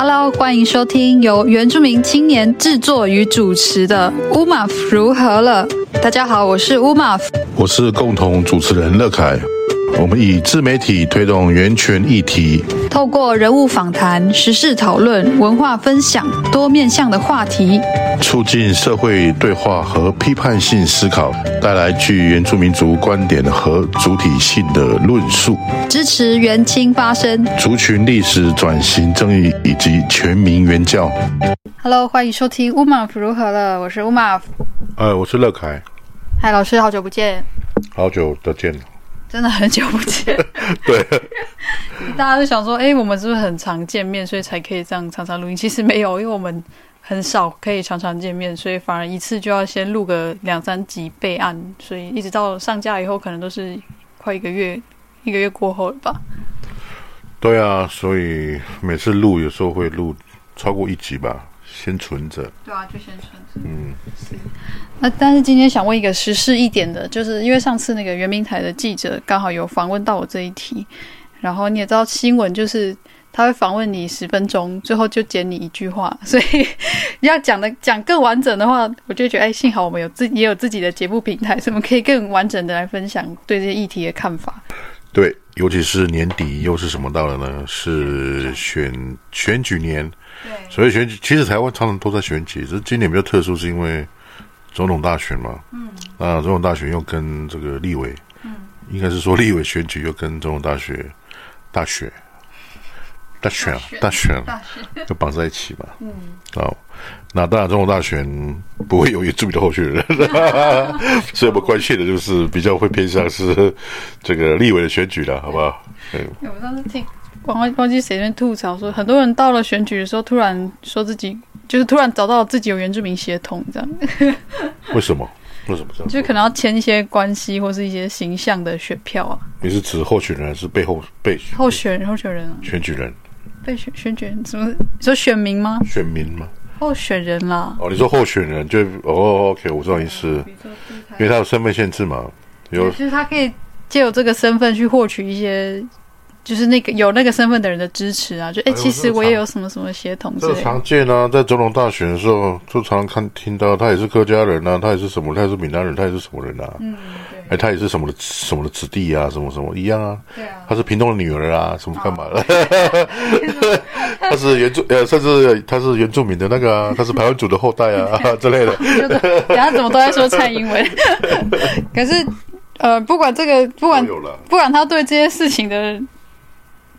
Hello，欢迎收听由原住民青年制作与主持的《乌马夫如何了》。大家好，我是乌马夫，我是共同主持人乐凯。我们以自媒体推动原权议题，透过人物访谈、时事讨论、文化分享多面向的话题，促进社会对话和批判性思考，带来具原住民族观点和主体性的论述，支持原青发声，族群历史转型正义以及全民原教。Hello，欢迎收听乌马夫如何了？我是乌马夫，呃，我是乐凯。嗨，老师，好久不见。好久不见。真的很久不见，对，大家都想说，哎、欸，我们是不是很常见面，所以才可以这样常常录音？其实没有，因为我们很少可以常常见面，所以反而一次就要先录个两三集备案，所以一直到上架以后，可能都是快一个月，一个月过后了吧？对啊，所以每次录有时候会录超过一集吧。先存着，对啊，就先存着。嗯，是。那但是今天想问一个时事一点的，就是因为上次那个圆明台的记者刚好有访问到我这一题，然后你也知道新闻就是他会访问你十分钟，最后就剪你一句话，所以要讲的讲更完整的话，我就觉得哎，幸好我们有自也有自己的节目平台，所以我们可以更完整的来分享对这些议题的看法。对，尤其是年底又是什么到了呢？是选选举年。对，所以选举其实台湾常常都在选举，只是今年比较特殊，是因为总统大选嘛。嗯，啊，总统大选又跟这个立委，嗯，应该是说立委选举又跟总统大学大选。大选啊大选。就绑在一起嘛。嗯，好，那当然总统大选不会有原住民的候选人，所以我们关切的就是比较会偏向是这个立委的选举了，好不好？嗯，我们上次听。忘忘记谁在吐槽说，很多人到了选举的时候，突然说自己就是突然找到自己有原住民血统，这样。为什么？为什么这样？就可能要签一些关系或是一些形象的选票啊。你是指候选人还是被候被候选候选人啊？选举人被选选举人怎么？你说选民吗？选民吗？候选人啦。哦，你说候选人就哦，OK，我知道意思，因为他有身份限制嘛，有就是他可以借由这个身份去获取一些。就是那个有那个身份的人的支持啊，就哎、欸，其实我也有什么什么协同之类的。这常见啊，在总统大选的时候，就常常看听到他也是客家人啊，他也是什么，他也是闽南人，他也是什么人啊？嗯，对。哎、欸，他也是什么的什么的子弟啊，什么什么一样啊？对啊。他是屏东的女儿啊，什么干嘛的？他是原住呃，甚至他是原住民的那个啊，他是排湾族的后代啊 之类的。等下怎么都在说蔡英文？可是呃，不管这个，不管不管他对这些事情的。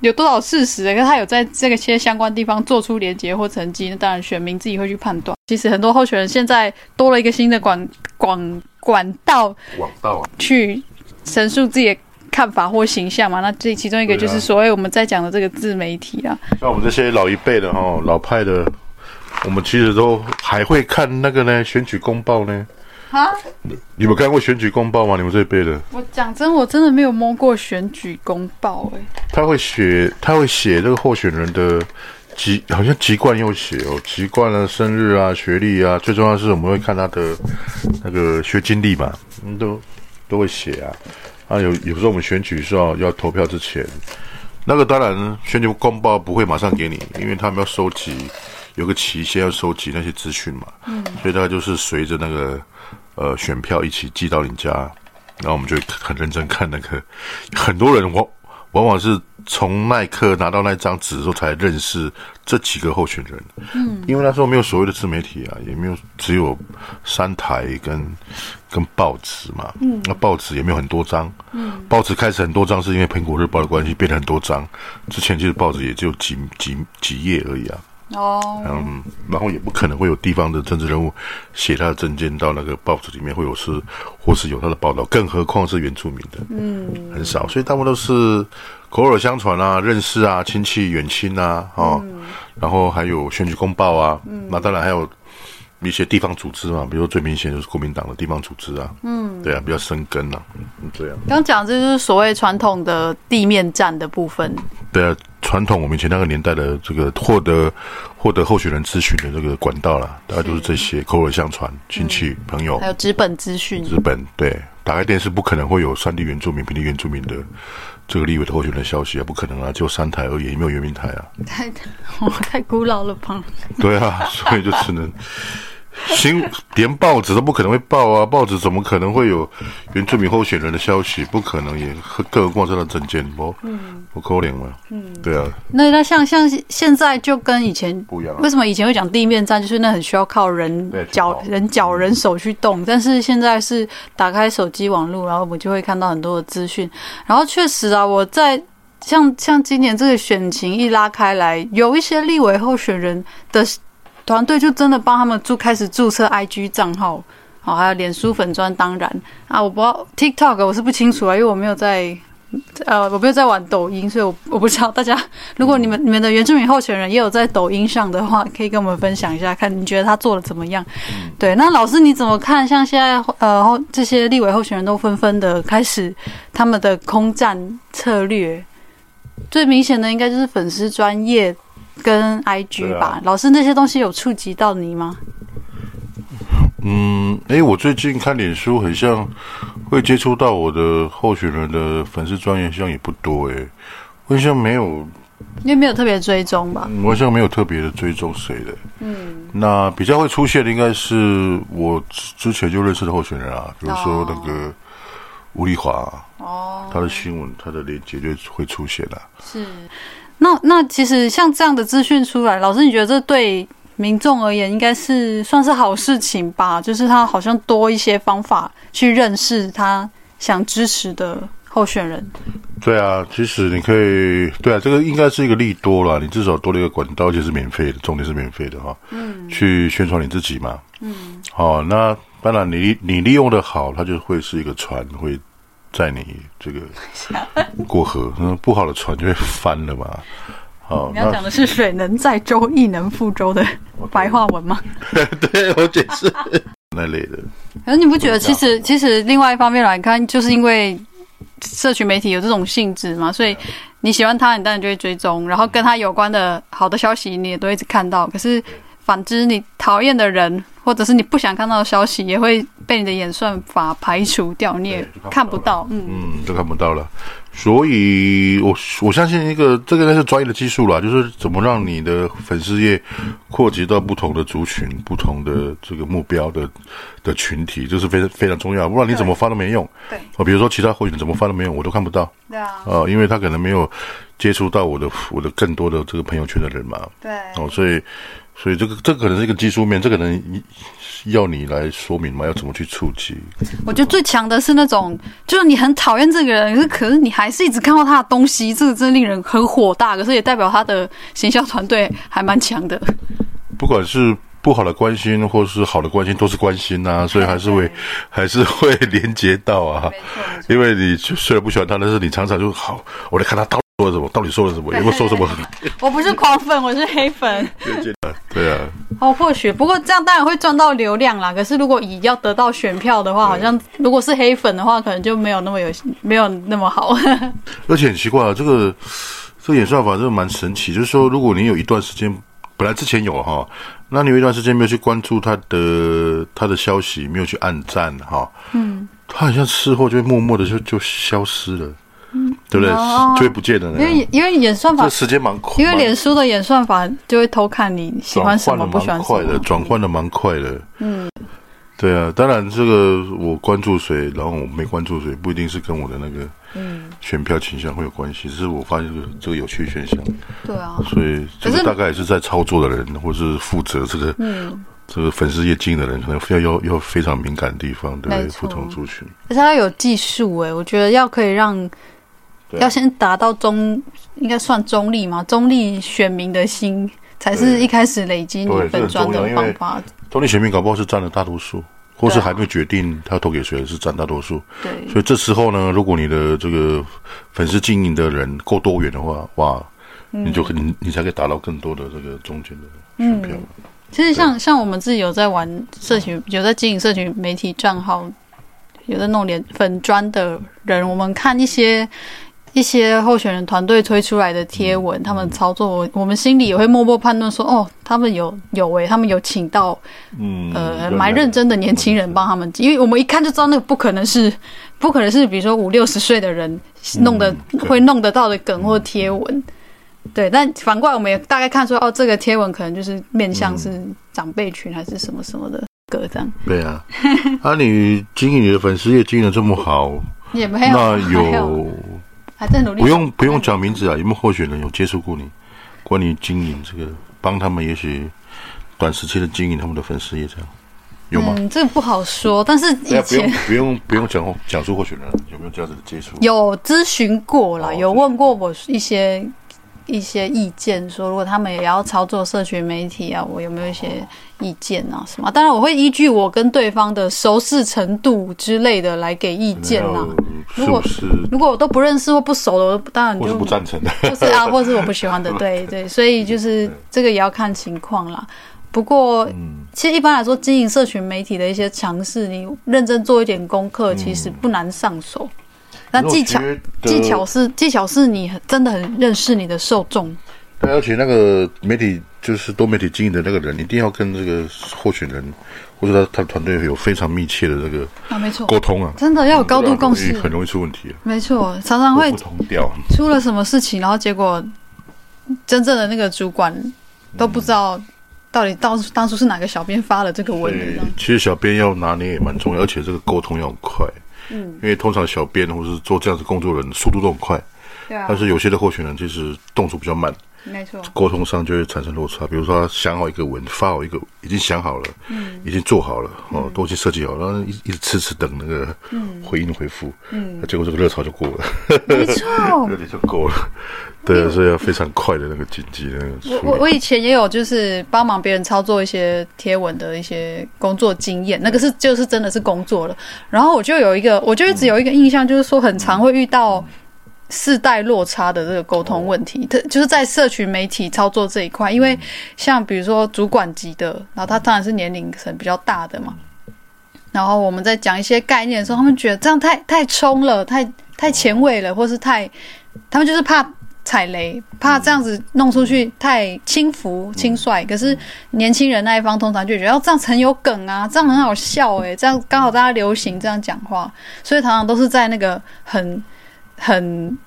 有多少事实？可是他有在这个些相关地方做出连结或成绩，那当然选民自己会去判断。其实很多候选人现在多了一个新的管管管道，管道去陈述自己的看法或形象嘛。那这其中一个就是所谓我们在讲的这个自媒体啊。像我们这些老一辈的哈，老派的，我们其实都还会看那个呢，选举公报呢。啊！你们看过选举公报吗？你们这一辈的？我讲真，我真的没有摸过选举公报哎、欸。他会写，他会写这个候选人的籍，好像籍贯又写哦，籍贯啊、生日啊、学历啊，最重要的是我们会看他的那个学经历嘛，嗯，都都会写啊。啊，有有时候我们选举是要要投票之前，那个当然选举公报不会马上给你，因为他们要收集，有个期限要收集那些资讯嘛。嗯。所以大概就是随着那个。呃，选票一起寄到你家，然后我们就很认真看那个。很多人往往往是从那一刻拿到那张纸的时候才认识这几个候选人。嗯，因为那时候没有所谓的自媒体啊，也没有只有三台跟跟报纸嘛。嗯，那报纸也没有很多张。嗯，报纸开始很多张是因为苹果日报的关系变得很多张。之前其实报纸也就几几几页而已啊。哦，嗯，然后也不可能会有地方的政治人物写他的证件到那个报纸里面，会有是或是有他的报道，更何况是原住民的，嗯，很少，所以大部分都是口耳相传啊，认识啊，亲戚远亲啊，哦，嗯、然后还有选举公报啊，嗯，那当然还有。一些地方组织嘛，比如说最明显就是国民党的地方组织啊，嗯，对啊，比较生根啊，嗯，这样。刚讲这就是所谓传统的地面战的部分。对啊，传统我们以前那个年代的这个获得获得候选人咨询的这个管道啦，大概就是这些口耳相传，亲戚朋友，还有资本资讯。资本对。打开电视不可能会有三地原住民、平地原住民的这个立委的候选人的消息啊，不可能啊，就三台而已，也没有原民台啊。太，我太古老了吧？对啊，所以就只能。新连报纸都不可能会报啊！报纸怎么可能会有原住民候选人的消息？不可能，也更何况这样的证件不，嗯，不可怜嘛。嗯，对啊。那那像像现在就跟以前不一样。为什么以前会讲地面战？就是那很需要靠人脚、人脚、人手去动。但是现在是打开手机网络，然后我们就会看到很多的资讯。然后确实啊，我在像像今年这个选情一拉开来，有一些立委候选人的。团队就真的帮他们注开始注册 IG 账号，好，还有脸书粉砖，当然啊，我不知道 TikTok 我是不清楚啊，因为我没有在，呃，我没有在玩抖音，所以我我不知道大家，如果你们你们的原住民候选人也有在抖音上的话，可以跟我们分享一下，看你觉得他做的怎么样？对，那老师你怎么看？像现在呃这些立委候选人都纷纷的开始他们的空战策略，最明显的应该就是粉丝专页。跟 IG 吧，啊、老师那些东西有触及到你吗？嗯，哎、欸，我最近看脸书，很像会接触到我的候选人的粉丝专页，像也不多哎、欸，好像没有，因为没有特别追踪吧，我好像没有特别的追踪谁的。嗯，那比较会出现的应该是我之前就认识的候选人啊，比如说那个吴丽华哦，他的新闻，他的链接就会出现了、啊，是。那那其实像这样的资讯出来，老师你觉得这对民众而言应该是算是好事情吧？就是他好像多一些方法去认识他想支持的候选人。对啊，其实你可以，对啊，这个应该是一个利多啦。你至少多了一个管道，而且是免费的，重点是免费的哈。嗯。去宣传你自己嘛。嗯。好，那当然你你利用的好，它就会是一个船会。在你这个过河，嗯，不好的船就会翻了吧。好，你要讲的是“水能载舟，亦能覆舟 ”的白话文吗？对，我解释那类的。可是你不觉得，其实其实另外一方面来看，就是因为社群媒体有这种性质嘛，所以你喜欢他，你当然就会追踪，然后跟他有关的好的消息，你也都一直看到。可是反之，你讨厌的人。或者是你不想看到的消息，也会被你的演算法排除掉，你也看不到，嗯嗯，就看不到了。所以我我相信一个这个应该是专业的技术啦，就是怎么让你的粉丝页扩及到不同的族群、不同的这个目标的的群体，这是非常非常重要。不然你怎么发都没用。对，哦，比如说其他会员怎么发都没用，我都看不到。对啊，呃，因为他可能没有接触到我的我的更多的这个朋友圈的人嘛。对，哦，所以。所以这个这个可能是一个技术面，这个可能要你来说明嘛，要怎么去触及？我觉得最强的是那种，就是你很讨厌这个人，可是可是你还是一直看到他的东西，这个真的令人很火大。可是也代表他的行销团队还蛮强的。不管是不好的关心，或是好的关心，都是关心呐、啊，所以还是会还是会连接到啊。因为你虽然不喜欢他，但是你常常就好，我来看他到。说了什么？到底说了什么？有没有说什么？我不是狂粉，我是黑粉。对啊。哦，或许不过这样当然会赚到流量啦。可是如果以要得到选票的话，好像如果是黑粉的话，可能就没有那么有没有那么好。而且很奇怪啊，这个这个演算法真的蛮神奇。就是说，如果你有一段时间本来之前有哈，那你有一段时间没有去关注他的他的消息，没有去按赞哈，嗯，他好像事后就会默默的就就消失了。嗯，对不对？就会不见的。因为因为演算法这时间蛮快，因为脸书的演算法就会偷看你喜欢什么，不喜欢什么。快的，转换的蛮快的。嗯，对啊，当然这个我关注谁，然后我没关注谁，不一定是跟我的那个嗯选票倾向会有关系。只是我发现这个这个有趣现象。对啊，所以这个大概也是在操作的人，或是负责这个嗯这个粉丝页经营的人，可能要要要非常敏感的地方，对不同族群。而且他有技术诶，我觉得要可以让。要先达到中，应该算中立嘛？中立选民的心，才是一开始累积你粉专的方法。中立选民搞不好是占了大多数，或是还没决定他要投给谁，是占大多数。对，所以这时候呢，如果你的这个粉丝经营的人够多元的话，哇，你就可你你才可以达到更多的这个中间的选票。嗯，其实像像我们自己有在玩社群，有在经营社群媒体账号，有在弄脸粉砖的人，我们看一些。一些候选人团队推出来的贴文，他们操作，我们心里也会默默判断说，哦，他们有有诶，他们有请到，嗯，呃，蛮认真的年轻人帮他们，因为我们一看就知道那个不可能是，不可能是，比如说五六十岁的人弄的会弄得到的梗或贴文，对。但反过来，我们也大概看出，哦，这个贴文可能就是面向是长辈群还是什么什么的歌这样。对啊，啊，你经营你的粉丝也经营的这么好，也没有，那有。还在努力。不用不用讲名字啊，有没有候选人有接触过你？关于经营这个，帮他们也许短时期的经营他们的粉丝也这样，有吗？嗯，这个不好说。但是以前不用不用讲讲出候选人有没有这样子的接触？有咨询过了，有问过我一些。一些意见说，如果他们也要操作社群媒体啊，我有没有一些意见啊？什么？当然，我会依据我跟对方的熟识程度之类的来给意见呐。如果如果我都不认识或不熟的，我当然就不赞成的。就是啊，或是我不喜欢的，对对。所以就是这个也要看情况啦。不过，其实一般来说，经营社群媒体的一些尝试，你认真做一点功课，其实不难上手。那技巧技巧是技巧是你真的很认识你的受众，对，而且那个媒体就是多媒体经营的那个人，一定要跟这个候选人或者他他团队有非常密切的这个啊，没错，沟通啊，真的要有高度共识，很容易出问题。没错，常常会出了什么事情，然后结果真正的那个主管都不知道到底当当初是哪个小编发了这个文的。其实小编要拿捏也蛮重要，而且这个沟通要快。嗯，因为通常小编或是做这样子工作的人速度都很快，对啊，但是有些的候选人其实动作比较慢，没错，沟通上就会产生落差。比如说想好一个文，发好一个，已经想好了，嗯，已经做好了，哦，都已经设计好了，然后一一直迟迟等那个回应回复，嗯，结果这个热潮就过了，没错，热点就过了。对，所以要非常快的那个经济那个。我我我以前也有就是帮忙别人操作一些贴文的一些工作经验，那个是就是真的是工作了。然后我就有一个，我就一直有一个印象，就是说很常会遇到世代落差的这个沟通问题。特就是在社群媒体操作这一块，因为像比如说主管级的，然后他当然是年龄层比较大的嘛。然后我们在讲一些概念的时候，他们觉得这样太太冲了，太太前卫了，或是太他们就是怕。踩雷，怕这样子弄出去太轻浮轻率。可是年轻人那一方通常就觉得，哦，这样很有梗啊，这样很好笑诶，这样刚好大家流行这样讲话，所以常常都是在那个很很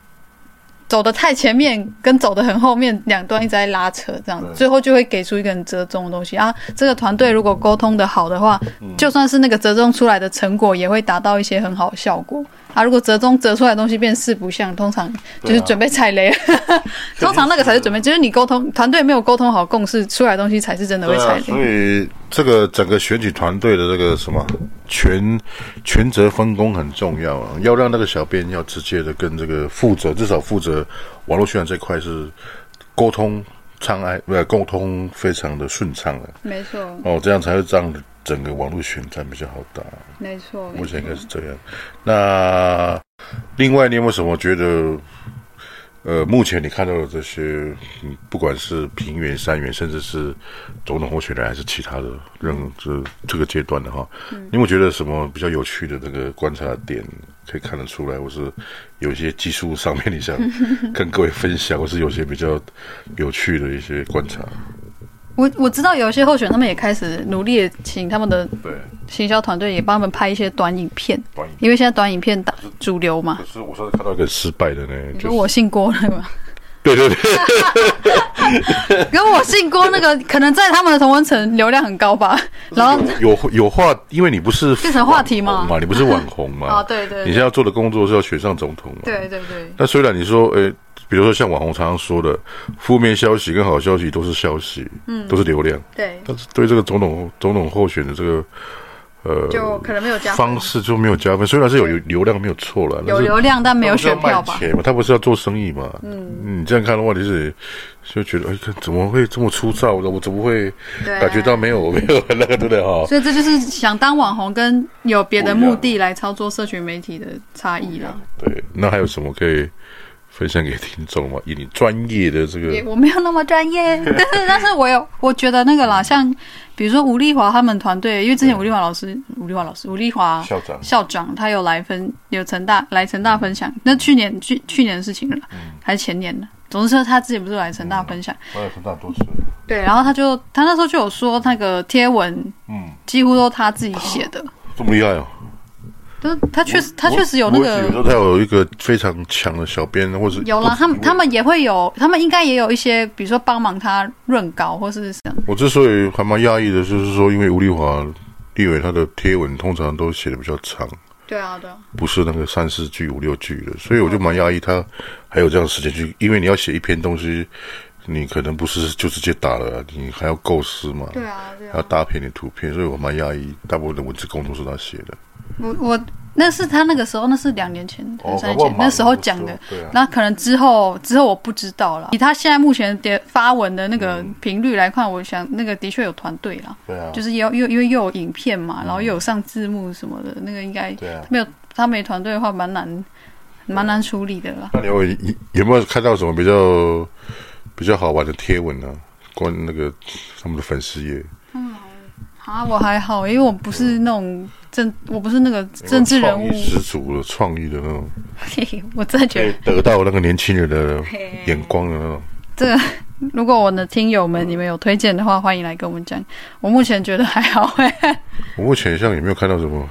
走的太前面跟走的很后面两端一直在拉扯，这样最后就会给出一个很折中的东西啊。这个团队如果沟通的好的话，就算是那个折中出来的成果，也会达到一些很好的效果。啊，如果折中折出来的东西变四不像，通常就是准备踩雷。啊、通常那个才是准备，就是你沟通团队没有沟通好共识出来的东西，才是真的会踩雷。啊、所以这个整个选举团队的这个什么权权责分工很重要啊，要让那个小编要直接的跟这个负责，至少负责网络宣传这块是沟通畅顺，不是沟通非常的顺畅的。没错。哦，这样才会让。整个网络选战比较好打，没错，目前应该是这样。那另外，你有没有什么觉得？呃，目前你看到的这些，嗯，不管是平原、山原，甚至是总统候选人，还是其他的任这这个阶段的哈，嗯、你有没有觉得什么比较有趣的那个观察点可以看得出来，或是有一些技术上面你想跟各位分享，或是有些比较有趣的一些观察？我我知道有一些候选，他们也开始努力请他们的行销团队也帮他们拍一些短影片，因为现在短影片打主流嘛。可是我上次看到一个失败的呢，就是我姓郭那个。对对对，跟我姓郭那个，可能在他们的同温层流量很高吧。然后有有话，因为你不是变成话题嘛？嘛，你不是网红嘛？啊，对对。你现在要做的工作是要选上总统嘛？对对对。那虽然你说，诶。比如说像网红常常说的，负面消息跟好消息都是消息，嗯，都是流量，对。但是对这个总统总统候选的这个，呃，就可能没有加分方式就没有加分。虽然是有流量没有错了，有流量但没有选票吧？他不是要做生意嘛？嗯，你这样看的话，就是就觉得哎，怎么会这么粗糙的？我怎么会感觉到没有没有那个对不对哈？所以这就是想当网红跟有别的目的来操作社群媒体的差异了。对，那还有什么可以？分享给听众嘛，以你专业的这个，我没有那么专业，但 是 但是我有，我觉得那个啦，像比如说吴丽华他们团队，因为之前吴丽华老师、吴丽华老师、吴丽华校长。校长他有来分有成大来成大分享，嗯、那去年去去年的事情了，嗯、还是前年的？总之说他自己不是来成大分享，我来成大多次。对，然后他就他那时候就有说那个贴文，嗯，几乎都他自己写的，这么厉害哦。都他确实，他确实有那个。比如说，他有一个非常强的小编，或者有啦，他们他们也会有，他们应该也有一些，比如说帮忙他润稿，或是什么。我之所以还蛮讶异的，就是说，因为吴丽华立伟他的贴文通常都写的比较长。对啊，对啊。不是那个三四句、五六句的，所以我就蛮讶异他还有这样的时间去，因为你要写一篇东西，你可能不是就直接打了，你还要构思嘛。对啊，对啊。还要搭配你图片，所以我蛮讶异，大部分的文字工作是他写的。我我那是他那个时候，那是两年前、三年前那时候讲的。那可能之后之后我不知道了。以他现在目前的发文的那个频率来看，我想那个的确有团队了。对啊。就是又又因为又有影片嘛，然后又有上字幕什么的，那个应该没有他没团队的话，蛮难蛮难处理的啦。那你有有没有看到什么比较比较好玩的贴文呢？关那个他们的粉丝页。嗯，啊，我还好，因为我不是那种。政我不是那个政治人物，十足的创意的那种，嘿 我真的觉得得到那个年轻人的眼光的那种。这个如果我的听友们你们有推荐的话，欢迎来跟我们讲。我目前觉得还好哎。我目前像也没有看到什么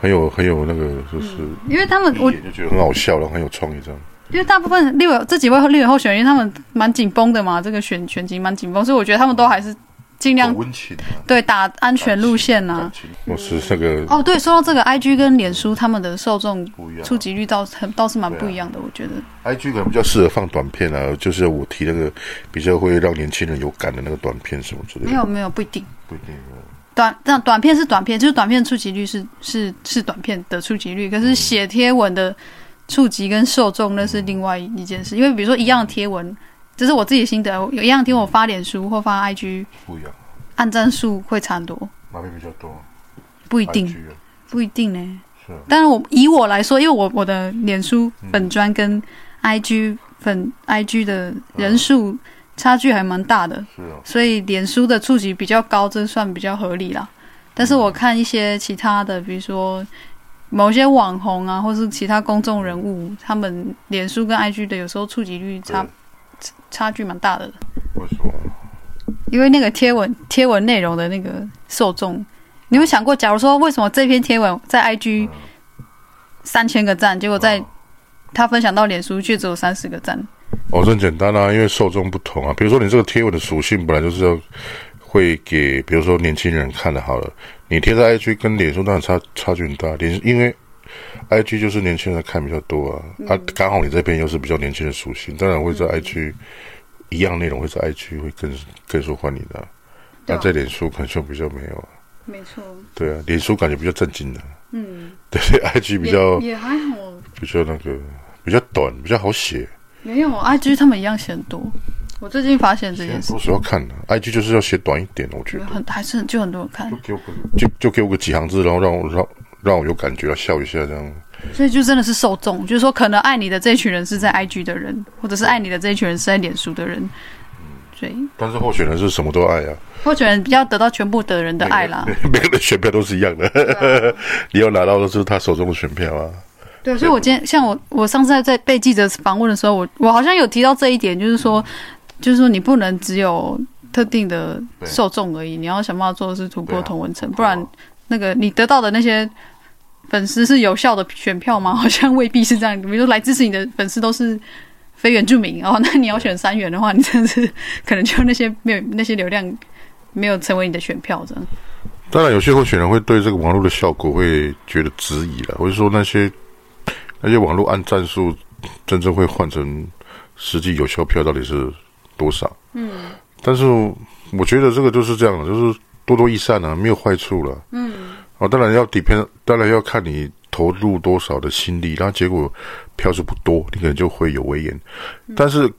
很有很有那个，就是因为他们我就觉得很好笑，然后很有创意这样。因为大部分立委这几位立委候选人，他们蛮紧绷的嘛，这个选选情蛮紧绷，所以我觉得他们都还是。尽量温情，对，打安全路线呐。我是这个哦，对，说到这个，IG 跟脸书他们的受众触及率倒是倒是蛮不一样的，我觉得。IG 可能比较适合放短片啊，就是我提那个比较会让年轻人有感的那个短片什么之类的。没有没有，不一定。不一定。短但短片是短片，就是短片触及率是是是短片的触及率，可是写贴文的触及跟受众那是另外一件事，因为比如说一样的贴文。这是我自己的心得，有一样听我发脸书或发 IG，不一样，按赞数会差很多，哪边比较多？不一定，不一定呢。是，但是我以我来说，因为我我的脸书粉专跟 IG 粉 IG 的人数差距还蛮大的，是哦，所以脸书的触及比较高，这算比较合理啦。但是我看一些其他的，比如说某些网红啊，或是其他公众人物，他们脸书跟 IG 的有时候触及率差。差距蛮大的。为什么？因为那个贴文贴文内容的那个受众，你有想过，假如说为什么这篇贴文在 IG 三千个赞，结果在他分享到脸书却只有三十个赞？哦，这很简单啊，因为受众不同啊。比如说你这个贴文的属性本来就是要会给，比如说年轻人看的，好了，你贴在 IG 跟脸书当然差差距很大。脸因为 I G 就是年轻人看比较多啊，嗯、啊，刚好你这边又是比较年轻的属性，当然会在 I G、嗯、一样内容会在 I G 会更更受欢迎的，那在脸书可能就比较没有啊。没错。对啊，脸书感觉比较正经的。嗯。对，I G 比较也，也还好，比较那个比较短，比较好写。没有 I G 他们一样写很多，我最近发现这件事。都是要看的，I G 就是要写短一点，我觉得。很还是就很多人看。就给我就就给我个几行字，然后让我让。让我有感觉，要笑一下这样。所以就真的是受众，就是说可能爱你的这一群人是在 IG 的人，或者是爱你的这一群人是在脸书的人。嗯，所以。但是候选人是什么都爱啊。候选人比较得到全部的人的爱啦。每个人的选票都是一样的，啊、你要拿到的是他手中的选票啊。对，所以我今天像我，我上次在被记者访问的时候，我我好像有提到这一点，就是说，就是说你不能只有特定的受众而已，你要想办法做的是突破同文层，啊、不然那个你得到的那些。粉丝是有效的选票吗？好像未必是这样。比如说来支持你的粉丝都是非原住民哦，那你要选三元的话，你真的是可能就那些没有那些流量没有成为你的选票这样。当然，有些候选人会对这个网络的效果会觉得质疑了，或者说那些那些网络按战术真正会换成实际有效票到底是多少？嗯，但是我觉得这个就是这样的，就是多多益善啊，没有坏处了。嗯。哦，当然要底片，当然要看你投入多少的心力，然后结果票数不多，你可能就会有威严。但是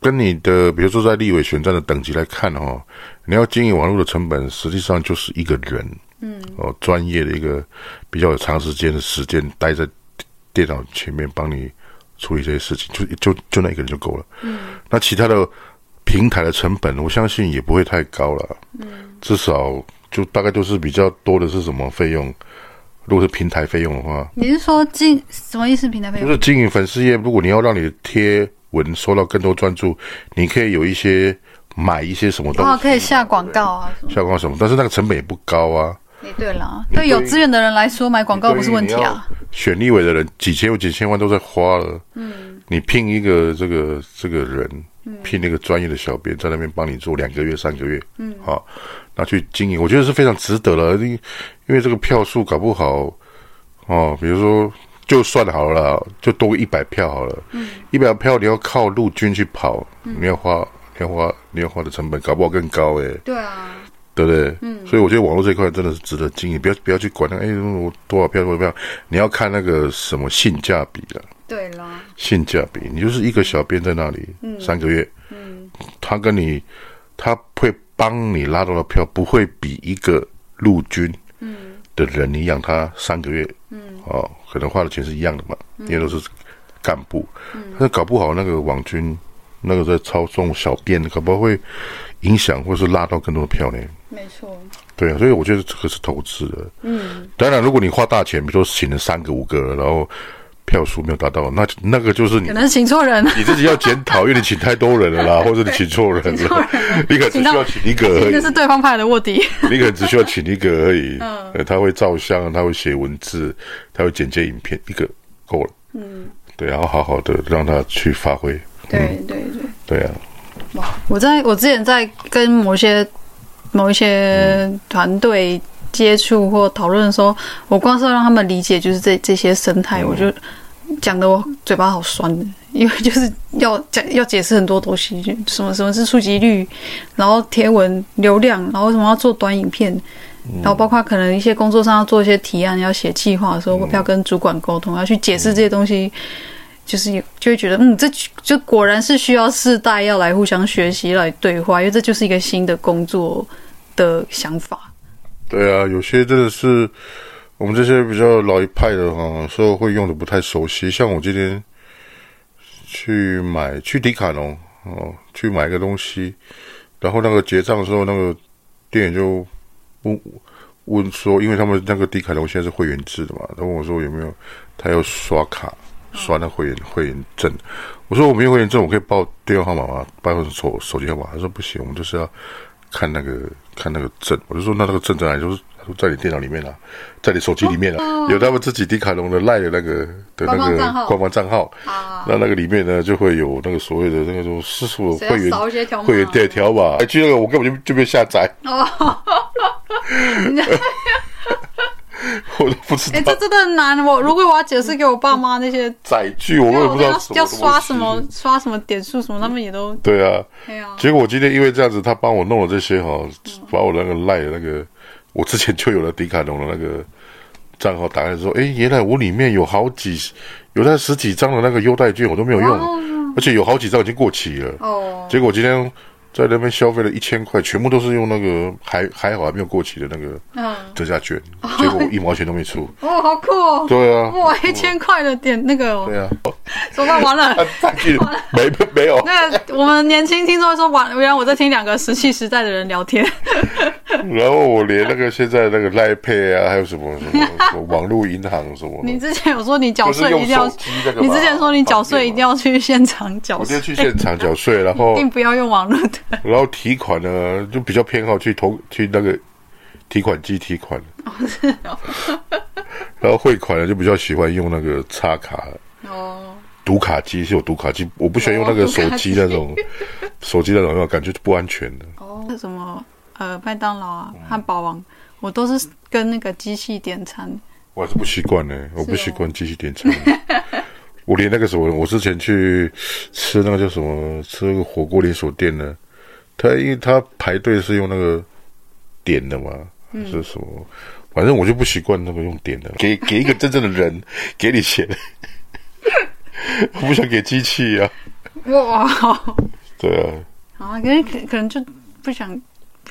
跟你的，比如说在立委选战的等级来看哦，你要经营网络的成本，实际上就是一个人，嗯，哦，专业的一个比较有长时间的时间待在电脑前面帮你处理这些事情，就就就那一个人就够了。嗯，那其他的平台的成本，我相信也不会太高了。嗯，至少就大概就是比较多的是什么费用？如果是平台费用的话，你是说经什么意思？平台费用就是经营粉丝页，如果你要让你的贴文收到更多专注，你可以有一些买一些什么东西，哦，可以下广告啊，下广告什么，但是那个成本也不高啊。哎，对了，对有资源的人来说，买广告不是问题啊。选立委的人几千或几千万都在花了，嗯，你聘一个这个这个人。聘那个专业的小编在那边帮你做两个月、三个月，嗯，好，拿去经营，我觉得是非常值得了。因因为这个票数搞不好，哦，比如说就算好了，就多一百票好了，嗯，一百票你要靠陆军去跑，你要花，你要花，你要花的成本搞不好更高哎。对啊，对不对？嗯，所以我觉得网络这一块真的是值得经营，不要不要去管那个，哎，我多少票多少票，你要看那个什么性价比了。对啦，性价比，你就是一个小编在那里，嗯，三个月，嗯，他跟你，他会帮你拉到的票，不会比一个陆军，嗯，的人你养他三个月，嗯，哦，可能花的钱是一样的嘛，因为都是干部，嗯，那搞不好那个网军，那个在操纵小便，搞不好会影响或是拉到更多的票呢？没错，对啊，所以我觉得这个是投资的，嗯，当然如果你花大钱，比如说请了三个五个，然后。票数没有达到，那那个就是你可能请错人了，你自己要检讨，因为你请太多人了啦，或者你请错人了，你可能只需要请一个而已。那是对方派的卧底，你可能只需要请一个而已。嗯，他会照相，他会写文字，他会剪接影片，一个够了。嗯，对，然后好好的让他去发挥。对对对，对啊。哇，我在我之前在跟某些某一些团队。接触或讨论的时候，我光是要让他们理解，就是这这些生态，嗯、我就讲的我嘴巴好酸的，因为就是要讲要解释很多东西，什么什么是触及率，然后贴文流量，然后为什么要做短影片，然后包括可能一些工作上要做一些提案，要写计划的时候，要跟主管沟通，要去解释这些东西，就是就会觉得，嗯，这就果然是需要世代要来互相学习来对话，因为这就是一个新的工作的想法。对啊，有些真的是我们这些比较老一派的哈，所以会用的不太熟悉。像我今天去买去迪卡侬哦，去买个东西，然后那个结账的时候，那个店员就问问说，因为他们那个迪卡侬现在是会员制的嘛，他问我说有没有他要刷卡刷那会员会员证，我说我没有会员证，我可以报电话号码吗？报手手机号码？他说不行，我们就是要。看那个看那个证，我就说那那个证在哪里？就是在你电脑里面啊，在你手机里面啊，哦、有他们自己迪卡侬的赖的那个的那个官方账号。啊，那那个里面呢，就会有那个所谓的那个说私属会员会员代条码。哎，去那个我根本就就没下载。哦。我都不知道，哎、欸，这真的很难。我如果我要解释给我爸妈那些载具，我也不知道要刷什么，刷什么点数什么，他们也都对啊。对啊。结果我今天因为这样子，他帮我弄了这些哈，把我那个赖的那个，我之前就有了迪卡侬的那个账号打开说，哎，原来我里面有好几有那十几张的那个优待券，我都没有用，而且有好几张已经过期了。哦。结果今天。在那边消费了一千块，全部都是用那个还还好还没有过期的那个折价券，结果一毛钱都没出。哦，好酷哦！对啊，哇，一千块的点那个。对啊，怎么办完了，没没有。那个我们年轻听众说完，原来我在听两个石器时代的人聊天。然后我连那个现在那个 Line Pay 啊，还有什么 什么网络银行什么。你之前有说你缴税一定要，你之前说你缴税一定要去现场缴税，我就去现场缴税，然后一定不要用网络的。然后提款呢，就比较偏好去投去那个提款机提款。然后汇款呢，就比较喜欢用那个插卡。哦。读卡机是有读卡机，我不喜欢用那个手机那种，手机那种，那种感觉不安全的。哦。什么？呃，麦当劳啊，汉堡王，我都是跟那个机器点餐。我还是不习惯呢，我不习惯机器点餐。我连那个什么，我之前去吃那个叫什么，吃那个火锅连锁店呢。他因为他排队是用那个点的嘛，嗯、是什么？反正我就不习惯那个用点的，给给一个真正的人 给你钱，我 不想给机器啊。哇，对啊。啊，可能可可能就不想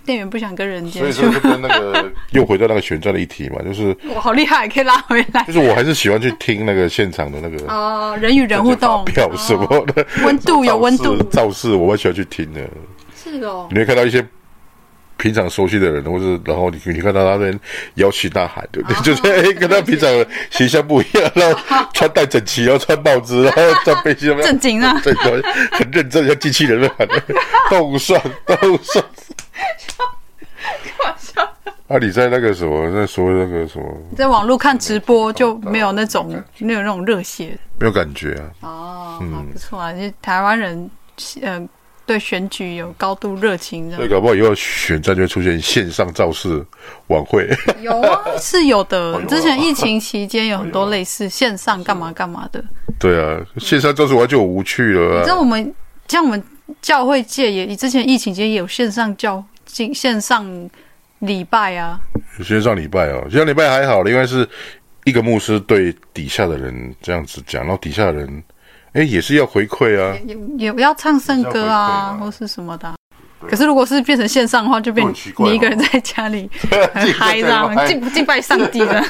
店员不想跟人接触。所以说跟那个 又回到那个旋转的议题嘛，就是我好厉害，可以拉回来。就是我还是喜欢去听那个现场的那个哦，人与人互动，表什么的，温度有温度，造势我蛮喜欢去听的。是哦，你会看到一些。平常熟悉的人，或者然后你你看到他们摇旗呐喊，对不对？就是 哎，跟他平常形象不一样，然后穿戴整齐，然后穿帽子，然后穿背心，正经啊，对，很认真，像机器人那样，动算动算。开玩笑。啊，你在那个什么，在说那个什么？在网络看直播就没有那种没有那种热血，没有感觉啊。哦，嗯，不错啊，就台湾人，嗯。对选举有高度热情，所以搞不好以后选战就会出现线上造势晚会。有啊，是有的。之前疫情期间有很多类似线上干嘛干嘛的。对啊，线上造势完就无趣了。你知道我们像我们教会界也，之前疫情期间也有线上教进线上礼拜啊。线上礼拜啊，线上礼拜还好，因为是一个牧师对底下的人这样子讲，然后底下的人。哎，也是要回馈啊，也也不要唱圣歌啊，或是什么的。可是如果是变成线上的话，就变你一个人在家里 很嗨这样，敬敬拜上帝了，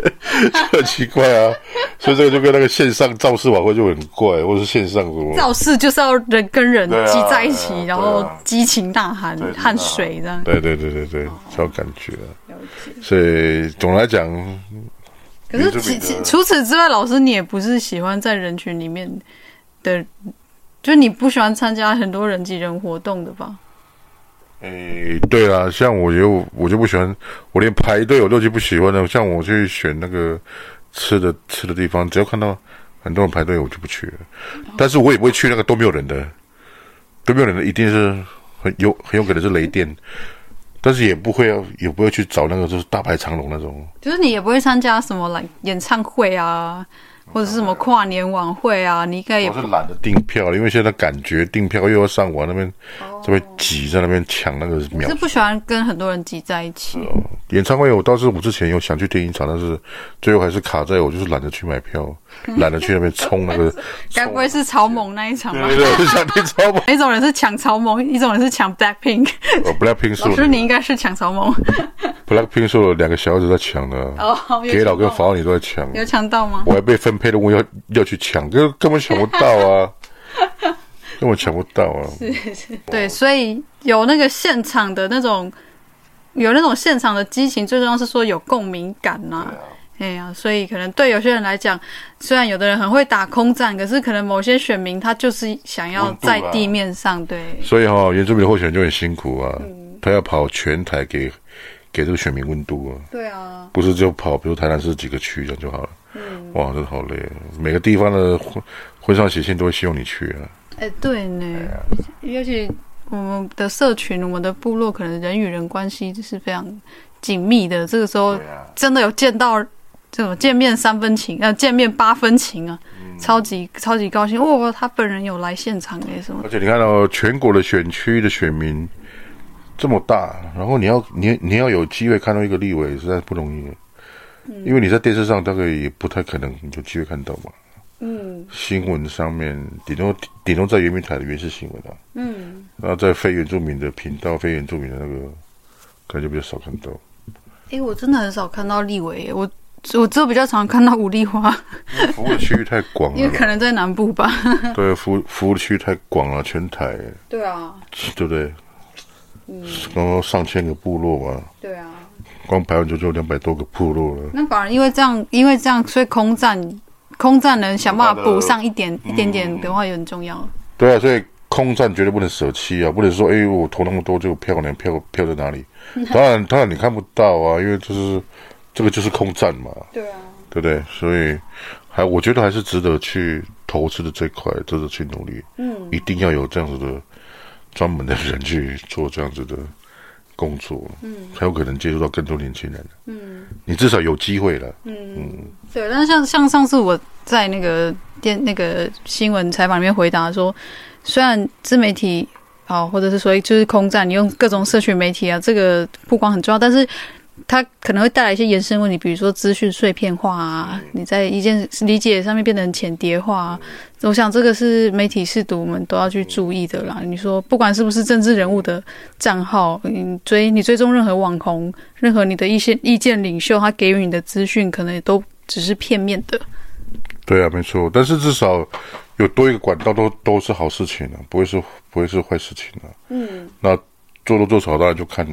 很奇怪啊。所以这个就跟那个线上造势晚会就很怪，或是线上什么造势就是要人跟人挤在一起，然后激情呐喊、汗水这样。对对对对对，超感觉。所以总来讲。可是其其除此之外，老师你也不是喜欢在人群里面的，就你不喜欢参加很多人挤人活动的吧？诶、欸，对啦，像我就我就不喜欢，我连排队我都就不喜欢的。像我去选那个吃的吃的地方，只要看到很多人排队，我就不去了。但是我也不会去那个都没有人的，都没有人的，一定是很有很有可能是雷店。但是也不会要，也不会去找那个就是大排长龙那种。就是你也不会参加什么来演唱会啊，或者是什么跨年晚会啊，你应该也不。我是懒得订票，因为现在感觉订票又要上网那边，这边挤在那边抢那个秒。是不喜欢跟很多人挤在一起。演唱会我倒是我之前有想去听一场，但是最后还是卡在我就是懒得去买票。懒得去那边冲那个，该不会是草蜢那一场吧？对对对，我想听草蜢。一种人是抢草蜢，一种人是抢 Blackpink。哦，Blackpink 是。老师，你应该是抢草蜢。Blackpink 是有两个小孩子在抢的，哦，给老跟法老你都在抢。有抢到吗？我还被分配的我要要去抢，根根本抢不到啊，根本抢不到啊。是是，对，所以有那个现场的那种，有那种现场的激情，最重要是说有共鸣感呐。哎呀、啊，所以可能对有些人来讲，虽然有的人很会打空战，可是可能某些选民他就是想要在地面上对。所以哈、哦，原住民的候选人就很辛苦啊，嗯、他要跑全台给给这个选民温度啊。对啊，不是就跑，比如台南市几个区这样就好了。嗯，哇，真的好累，每个地方的婚婚丧喜庆都会希望你去啊。哎，对呢，啊、尤其我们的社群，我们的部落，可能人与人关系就是非常紧密的。这个时候，真的有见到。这种见面三分情，呃，见面八分情啊，嗯、超级超级高兴哦！他本人有来现场诶，什么？而且你看到、哦、全国的选区的选民这么大，然后你要你你要有机会看到一个立委，实在不容易。嗯、因为你在电视上大概也不太可能有机会看到嘛。嗯。新闻上面顶多顶多在原民台的原始新闻啊。嗯。然后在非原住民的频道，非原住民的那个，可能就比较少看到。诶，我真的很少看到立委，我。我只有比较常看到五丽花，服务的区域太广了，因为可能在南部吧。对，服服务区域太广了，全台。对啊，对不对？嗯，刚刚上千个部落嘛。对啊，光排完就就两百多个部落了。那反而因为这样，因为这样，所以空战空战能想办法补上一点一点点的话也很重要。对啊，所以空战绝对不能舍弃啊，不能说哎，我投那么多就漂亮？票票在哪里？当然，当然你看不到啊，因为就是。这个就是空战嘛，对啊，对不对？所以还我觉得还是值得去投资的这块，值得去努力。嗯，一定要有这样子的专门的人去做这样子的工作，嗯，才有可能接触到更多年轻人。嗯，你至少有机会了。嗯嗯，对。但是像像上次我在那个电那个新闻采访里面回答说，虽然自媒体好，或者是说就是空战，你用各种社群媒体啊，这个曝光很重要，但是。它可能会带来一些延伸问题，比如说资讯碎片化啊，你在一件理解上面变得很浅叠化啊，我想这个是媒体试读我们都要去注意的啦。你说不管是不是政治人物的账号，你追你追踪任何网红，任何你的一些意见领袖，他给予你的资讯，可能也都只是片面的。对啊，没错。但是至少有多一个管道，都都是好事情啊，不会是不会是坏事情啊。嗯。那做多做少，当然就看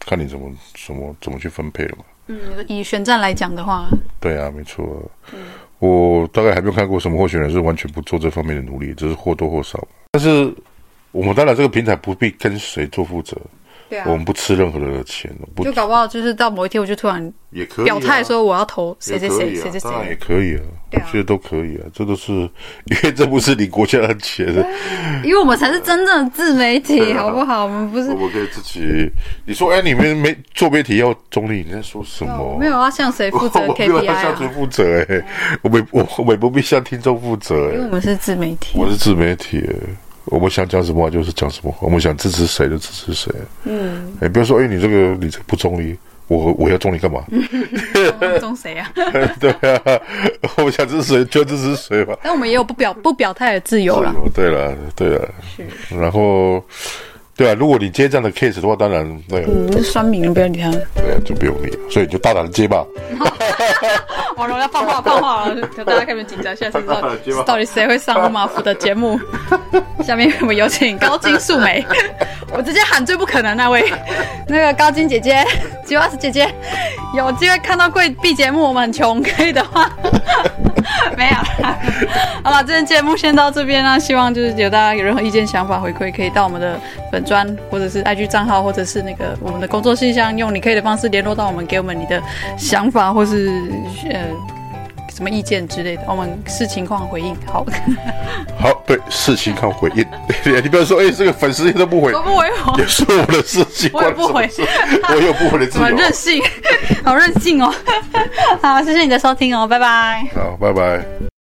看你怎么怎么怎么去分配了嘛。嗯，以选战来讲的话，对啊，没错。嗯，我大概还没有看过什么候选人是完全不做这方面的努力，只是或多或少。但是我们当然这个平台不必跟谁做负责。对啊，我们不吃任何的钱，不就搞不好就是到某一天我就突然也可以表态说我要投谁谁谁谁谁谁，也可以啊，我觉得都可以啊，这都是因为这不是你国家的钱，因为我们才是真正的自媒体，好不好？我们不是我们可以自己。你说哎，你们没做媒体要中立，你在说什么？没有要向谁负责？KPI 要向谁负责？哎，我们我我们不必向听众负责，因为我们是自媒体，我是自媒体。我们想讲什么话就是讲什么话，我们想支持谁就支持谁。嗯，哎，不要说，哎，你这个你这个不中立，我我要中立干嘛？中谁啊？对啊，我们想支持谁就支持谁吧。但我们也有不表不表态的自由了。对了，对了，是。然后。对啊，如果你接这样的 case 的话，当然对。嗯，酸民不要理他。对啊，就不用理，所以就大胆的接吧。网龙要放话放话了，大家开始紧张，下次到底 到底谁会上马福的节目？下面我们有请高金素梅，我直接喊最不可能那位，那个高金姐姐，吉娃斯姐姐，有机会看到贵 B 节目，我们很穷，可以的话。没有，好了，这期节目先到这边啦。希望就是有大家有任何意见、想法回馈，可以到我们的粉砖或者是 IG 账号，或者是那个我们的工作信箱，用你可以的方式联络到我们，给我们你的想法或是呃什么意见之类的，我们视情况回应。好，好，对，视情况回应。你不要说，哎、欸，这个粉丝都不回，我不回我，也是我的事情，我也不回，我有不回的自由，任性，好任性哦。好，谢谢你的收听哦，拜拜。好，拜拜。